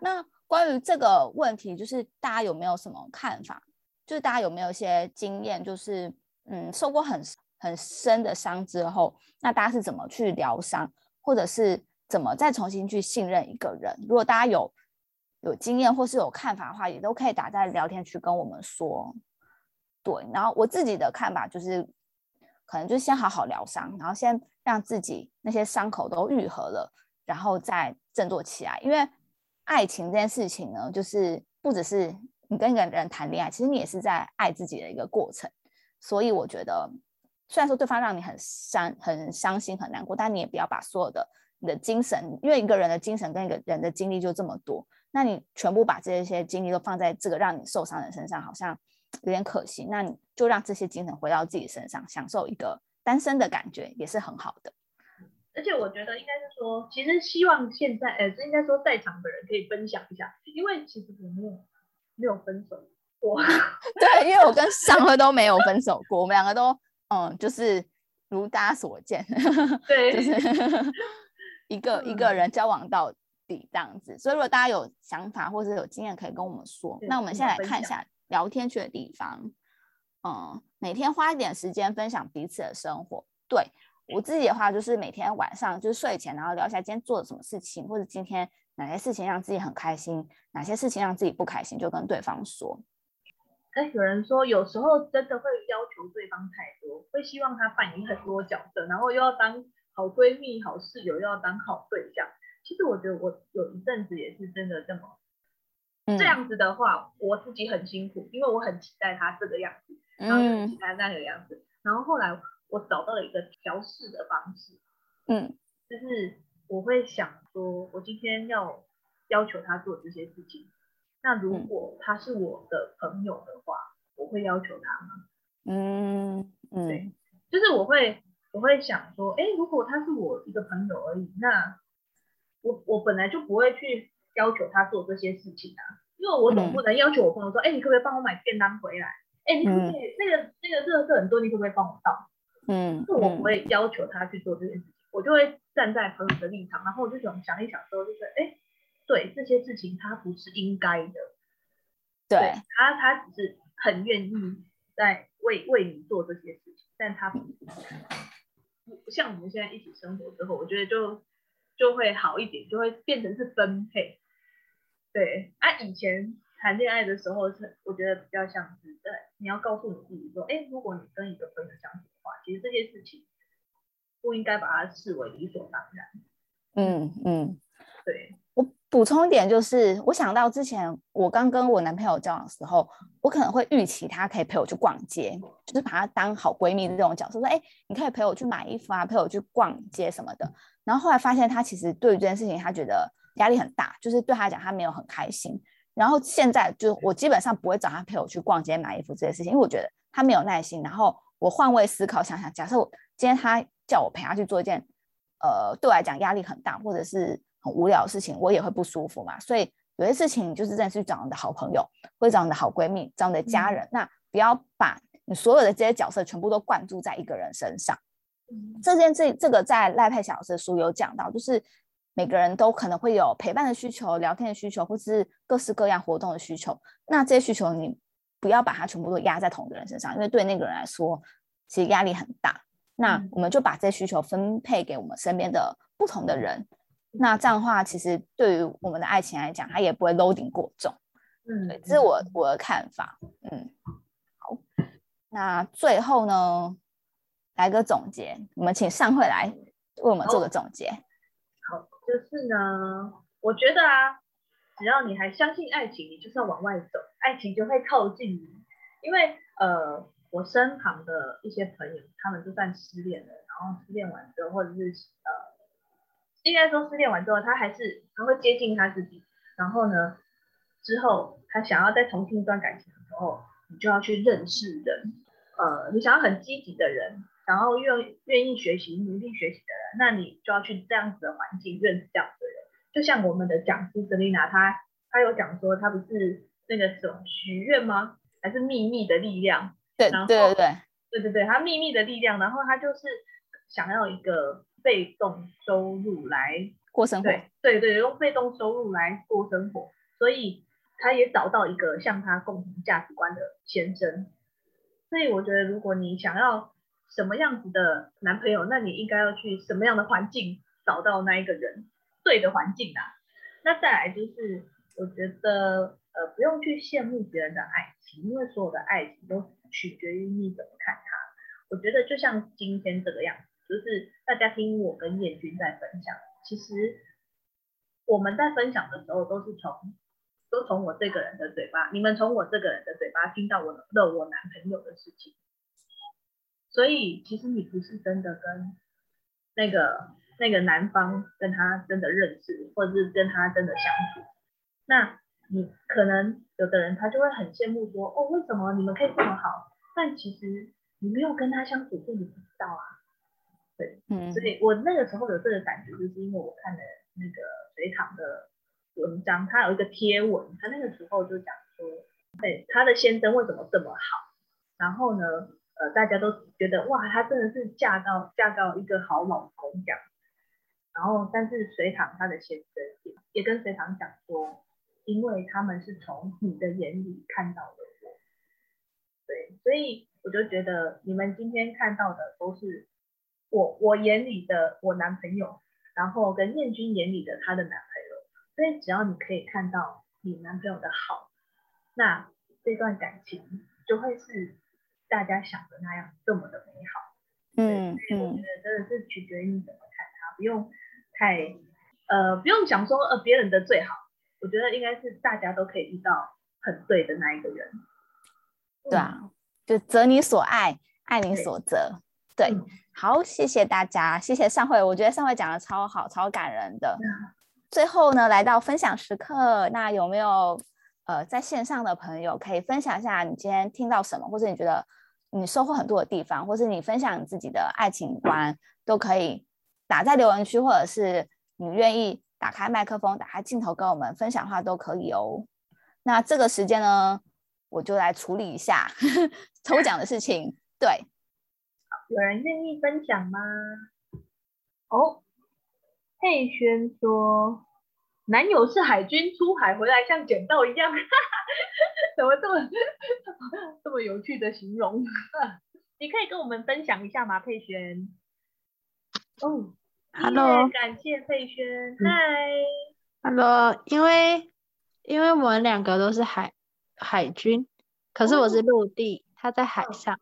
那关于这个问题，就是大家有没有什么看法？就是大家有没有一些经验？就是嗯，受过很很深的伤之后，那大家是怎么去疗伤？或者是怎么再重新去信任一个人？如果大家有有经验或是有看法的话，也都可以打在聊天区跟我们说。对，然后我自己的看法就是，可能就先好好疗伤，然后先让自己那些伤口都愈合了，然后再振作起来。因为爱情这件事情呢，就是不只是你跟一个人谈恋爱，其实你也是在爱自己的一个过程。所以我觉得。虽然说对方让你很伤、很伤心、很难过，但你也不要把所有的你的精神，因为一个人的精神跟一个人的精力就这么多，那你全部把这些精力都放在这个让你受伤的人身上，好像有点可惜。那你就让这些精神回到自己身上，享受一个单身的感觉，也是很好的。而且我觉得应该是说，其实希望现在，呃，应该说在场的人可以分享一下，因为其实我没有没有分手过。对，因为我跟上辉都没有分手过，我们两个都。嗯，就是如大家所见，对，就是 一个一个人交往到底这样子。所以如果大家有想法或者有经验，可以跟我们说。那我们先来看一下聊天区的地方。嗯，每天花一点时间分享彼此的生活。对我自己的话，就是每天晚上就是睡前，然后聊一下今天做了什么事情，或者今天哪些事情让自己很开心，哪些事情让自己不开心，就跟对方说。哎，有人说有时候真的会要求对方太多，会希望他扮演很多角色，然后又要当好闺蜜、好室友，又要当好对象。其实我觉得我有一阵子也是真的这么这样子的话，我自己很辛苦，因为我很期待他这个样子，然后很期待那个样子。然后后来我找到了一个调试的方式，嗯，就是我会想说，我今天要要求他做这些事情。那如果他是我的朋友的话，我会要求他吗？嗯嗯，对，就是我会我会想说，哎，如果他是我一个朋友而已，那我我本来就不会去要求他做这些事情啊，因为我总不能要求我朋友说，哎、你可不可以帮我买便当回来？哎、你可不可以、那个那个热色很多，你可不可以帮我倒？嗯是我不嗯会要求他去做这件事情，我就会站在朋友的立场，然后我就想想一想之后，就是哎，对这些事情他不是应该的，对，他他只是很愿意在为为你做这些事情，但他不不像我们现在一起生活之后，我觉得就就会好一点，就会变成是分配。对，啊，以前谈恋爱的时候是，我觉得比较像是，对，你要告诉你自己说，哎，如果你跟一个朋友相处的话，其实这些事情不应该把它视为理所当然。嗯嗯。对，我补充一点，就是我想到之前我刚跟我男朋友交往的时候，我可能会预期他可以陪我去逛街，就是把他当好闺蜜的这种角色，说：“哎、你可以陪我去买衣服啊，陪我去逛街什么的。”然后后来发现他其实对于这件事情，他觉得压力很大，就是对他讲他没有很开心。然后现在就我基本上不会找他陪我去逛街买衣服这些事情，因为我觉得他没有耐心。然后我换位思考，想想，假设我今天他叫我陪他去做一件，呃，对我来讲压力很大，或者是很无聊的事情，我也会不舒服嘛。所以有些事情你就是真的是找你的好朋友，或者找你的好闺蜜，找你的家人，那不要把你所有的这些角色全部都灌注在一个人身上。嗯这件这这个在赖佩小老师的书有讲到，就是每个人都可能会有陪伴的需求、聊天的需求，或是各式各样活动的需求。那这些需求你不要把它全部都压在同一个人身上，因为对那个人来说，其实压力很大。那嗯我们就把这些需求分配给我们身边的不同的人。那这样的话，其实对于我们的爱情来讲，它也不会 loading 过重。嗯对，这是我我的看法。嗯，好，那最后呢，来个总结，我们请上会来为我们做个总结。好，就是呢，我觉得啊，只要你还相信爱情，你就是要往外走，爱情就会靠近你。因为呃，我身旁的一些朋友，他们就算失恋了，然后失恋完之后，或者是呃，应该说失恋完之后，他还是他会接近他自己，然后呢，之后他想要再重新一段感情的时候，你就要去认识人，呃，你想要很积极的人，然后愿愿意学习、努力学习的人，那你就要去这样子的环境认识这样子的人。就像我们的讲师 Selina，她她有讲说，她不是那个什么许愿吗？还是秘密的力量？对然后对对对，对对对，她秘密的力量，然后她就是想要一个被动收入来过生活。对对对，用被动收入来过生活，所以他也找到一个像他共同价值观的先生。所以我觉得，如果你想要什么样子的男朋友，那你应该要去什么样的环境找到那一个人对的环境啊。那再来就是，我觉得呃不用去羡慕别人的爱情，因为所有的爱情都取决于你怎么看它。我觉得就像今天这个样子，就是大家听我跟燕君在分享，其实我们在分享的时候都是从都从我这个人的嘴巴，你们从我这个人的嘴巴听到我的我男朋友的事情，所以其实你不是真的跟那个那个男方跟他真的认识，或者是跟他真的相处，那你可能有的人他就会很羡慕说，哦，为什么你们可以这么好？但其实你没有跟他相处过，你不知道啊。嗯。所以我那个时候有这个感觉，就是因为我看了那个隋唐的文章，他有一个贴文，他那个时候就讲说，对他的先生为什么这么好，然后呢，呃，大家都觉得哇，她真的是嫁到嫁到一个好老公这样，然后但是隋唐他的先生也也跟隋唐讲说，因为他们是从你的眼里看到的我，对，所以我就觉得你们今天看到的都是。我我眼里的我男朋友，然后跟念君眼里的她的男朋友，所以只要你可以看到你男朋友的好，那这段感情就会是大家想的那样这么的美好。嗯所以我觉嗯得真的是取决于你怎么看他，不用太呃不用想说呃别人的最好，我觉得应该是大家都可以遇到很对的那一个人。对啊，就择你所爱，爱你所择。对，嗯好，谢谢大家，谢谢上会，我觉得上会讲的超好，超感人的。嗯 最后呢，来到分享时刻，那有没有呃在线上的朋友可以分享一下你今天听到什么，或者你觉得你收获很多的地方，或是你分享你自己的爱情观，都可以打在留言区，或者是你愿意打开麦克风、打开镜头跟我们分享的话，都可以哦。那这个时间呢，我就来处理一下 抽奖的事情。对，有人愿意分享吗？哦，佩轩说，男友是海军出海回来，像捡到一样，怎么这么 这么有趣的形容？你可以跟我们分享一下吗，佩轩？哦 Hello 感谢佩轩，嗨，Hello，因为因为我们两个都是海海军，可是我是陆地，他在海上，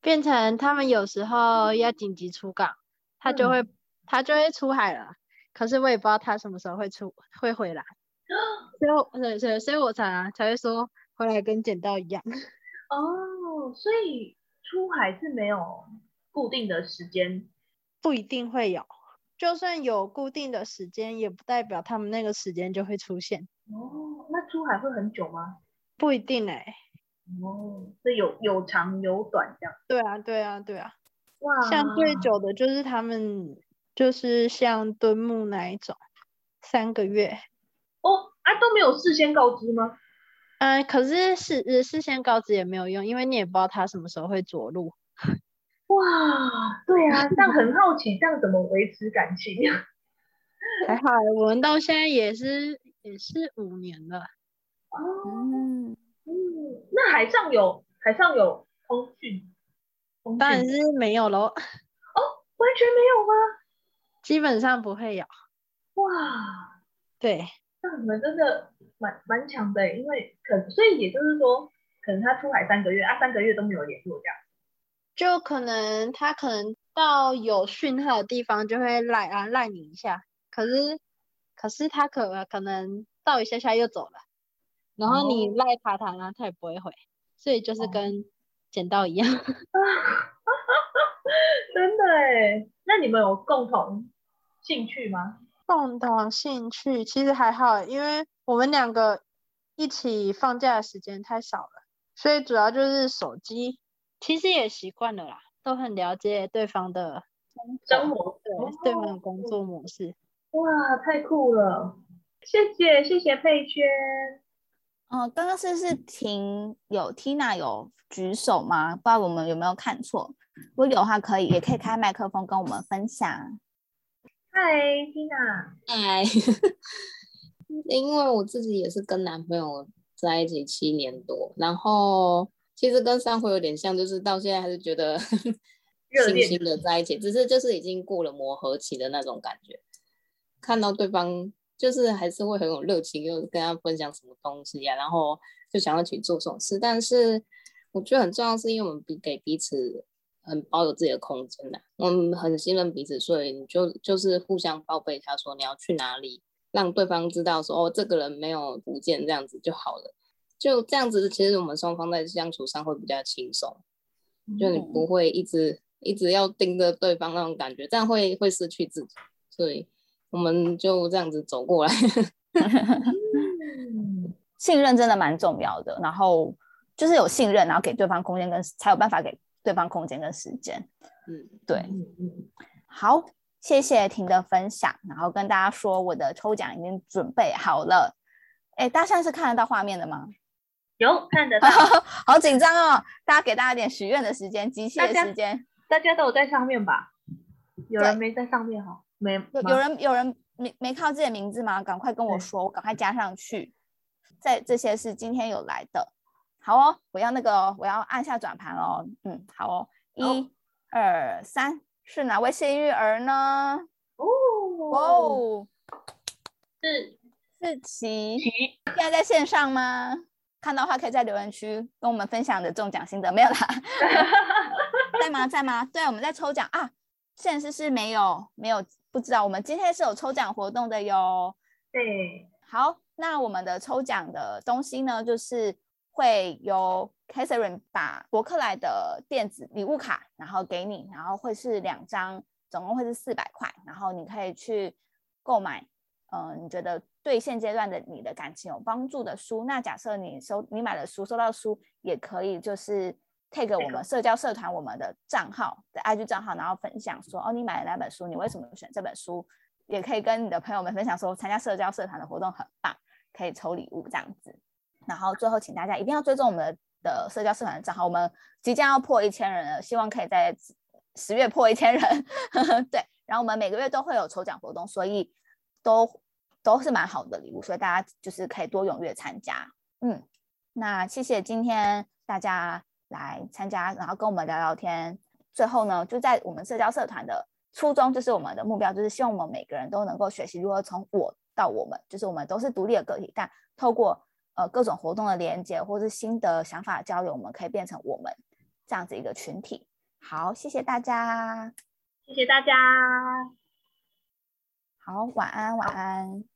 变成他们有时候要紧急出港，他就会他就会出海了，可是我也不知道他什么时候会出会回来，所以我对对，所以我才才会说回来跟捡到一样，哦，所以出海是没有固定的时间，不一定会有，就算有固定的时间，也不代表他们那个时间就会出现，哦，那出海会很久吗？不一定哎、哦，这有有长有短这样。对啊对啊对啊。哇，像最久的就是他们，就是像敦木那一种，三个月。哦啊都没有事先告知吗？嗯，可是事呃事先告知也没有用，因为你也不知道他什么时候会着陆。哇，对啊，这样很好奇，这样怎么维持感情？还好欸，我们到现在也是也是五年了。哦，嗯，嗯，那海上有海上有通讯，通当然是没有喽，哦完全没有吗？基本上不会有。哇，对，那你们真的蛮蛮强的，因为可所以也就是说，可能他出海三个月啊，三个月都没有联络这样。就可能他可能到有讯号的地方就会赖啊赖你一下，可是可是他可可能到一下下又走了，然后你哦赖他他呢，他也不会回，所以就是哦跟剪刀一样。真的哎，那你们有共同兴趣吗？共同兴趣其实还好欸，因为我们两个一起放假的时间太少了，所以主要就是手机，其实也习惯了啦，都很了解对方的生活对哦对方的工作模式。哇，太酷了！谢谢谢谢佩轩。嗯，刚刚是是婷有 Tina 有举手吗？不知道我们有没有看错？如果有的话，可以也可以开麦克风跟我们分享。嗨，Tina。哎，因为我自己也是跟男朋友在一起七年多，然后其实跟上回有点像，就是到现在还是觉得 热恋新新的在一起，只是就是已经过了磨合期的那种感觉，看到对方就是还是会很有热情，又跟他分享什么东西呀、然后就想要一起做这种事，但是我觉得很重要，是因为我们彼给彼此很保有自己的空间的，我们很信任彼此，所以你就就是互相报备他说你要去哪里，让对方知道说哦这个人没有不见这样子就好了，就这样子，其实我们双方在相处上会比较轻松，就你不会一直一直要盯着对方那种感觉，这样会会失去自己，所以我们就这样子走过来。嗯，信任真的蛮重要的，然后就是有信任，然后给对方空间跟才有办法给对方空间跟时间。嗯，对，好，谢谢婷的分享，然后跟大家说我的抽奖已经准备好了。哎，大家现在是看得到画面的吗？有看得到，好紧张哦！大家给大家点许愿的时间，机器的时间。大家都有在上面吧？有人对没在上面哈？没有有人有人没没看到自己的名字吗？赶快跟我说，我赶快加上去。在这些是今天有来的，好哦，我要那个哦我要按下转盘哦。嗯，好哦，一、二、三，是哪位幸运儿呢？哦哦，是是琪，齐现在在线上吗？看到的话可以在留言区跟我们分享的中奖心得，没有啦？在吗？在吗？对，我们在抽奖啊，现实是没有没有不知道，我们今天是有抽奖活动的哟。对，好，那我们的抽奖的东西呢，就是会由 Catherine 把博客来的电子礼物卡，然后给你，然后会是两张，总共会是四百块，然后你可以去购买，呃，你觉得对现阶段的你的感情有帮助的书。那假设你收你买了书，收到书也可以就是 take 我们社交社团我们的账号的 IG 账号，然后分享说哦，你买了哪本书，你为什么选这本书，也可以跟你的朋友们分享说参加社交社团的活动很棒，可以抽礼物这样子。然后最后请大家一定要追踪我们的社交社团的账号，我们即将要破一千人了，希望可以在十月破一千人。对，然后我们每个月都会有抽奖活动，所以都都是蛮好的礼物，所以大家就是可以多踊跃参加。嗯，那谢谢今天大家来参加，然后跟我们聊聊天。最后呢，就在我们社交社团的初衷，就是我们的目标，就是希望我们每个人都能够学习如何从我到我们，就是我们都是独立的个体，但透过呃各种活动的连接或是新的想法交流，我们可以变成我们这样子一个群体。好，谢谢大家，谢谢大家，好，晚安，晚安。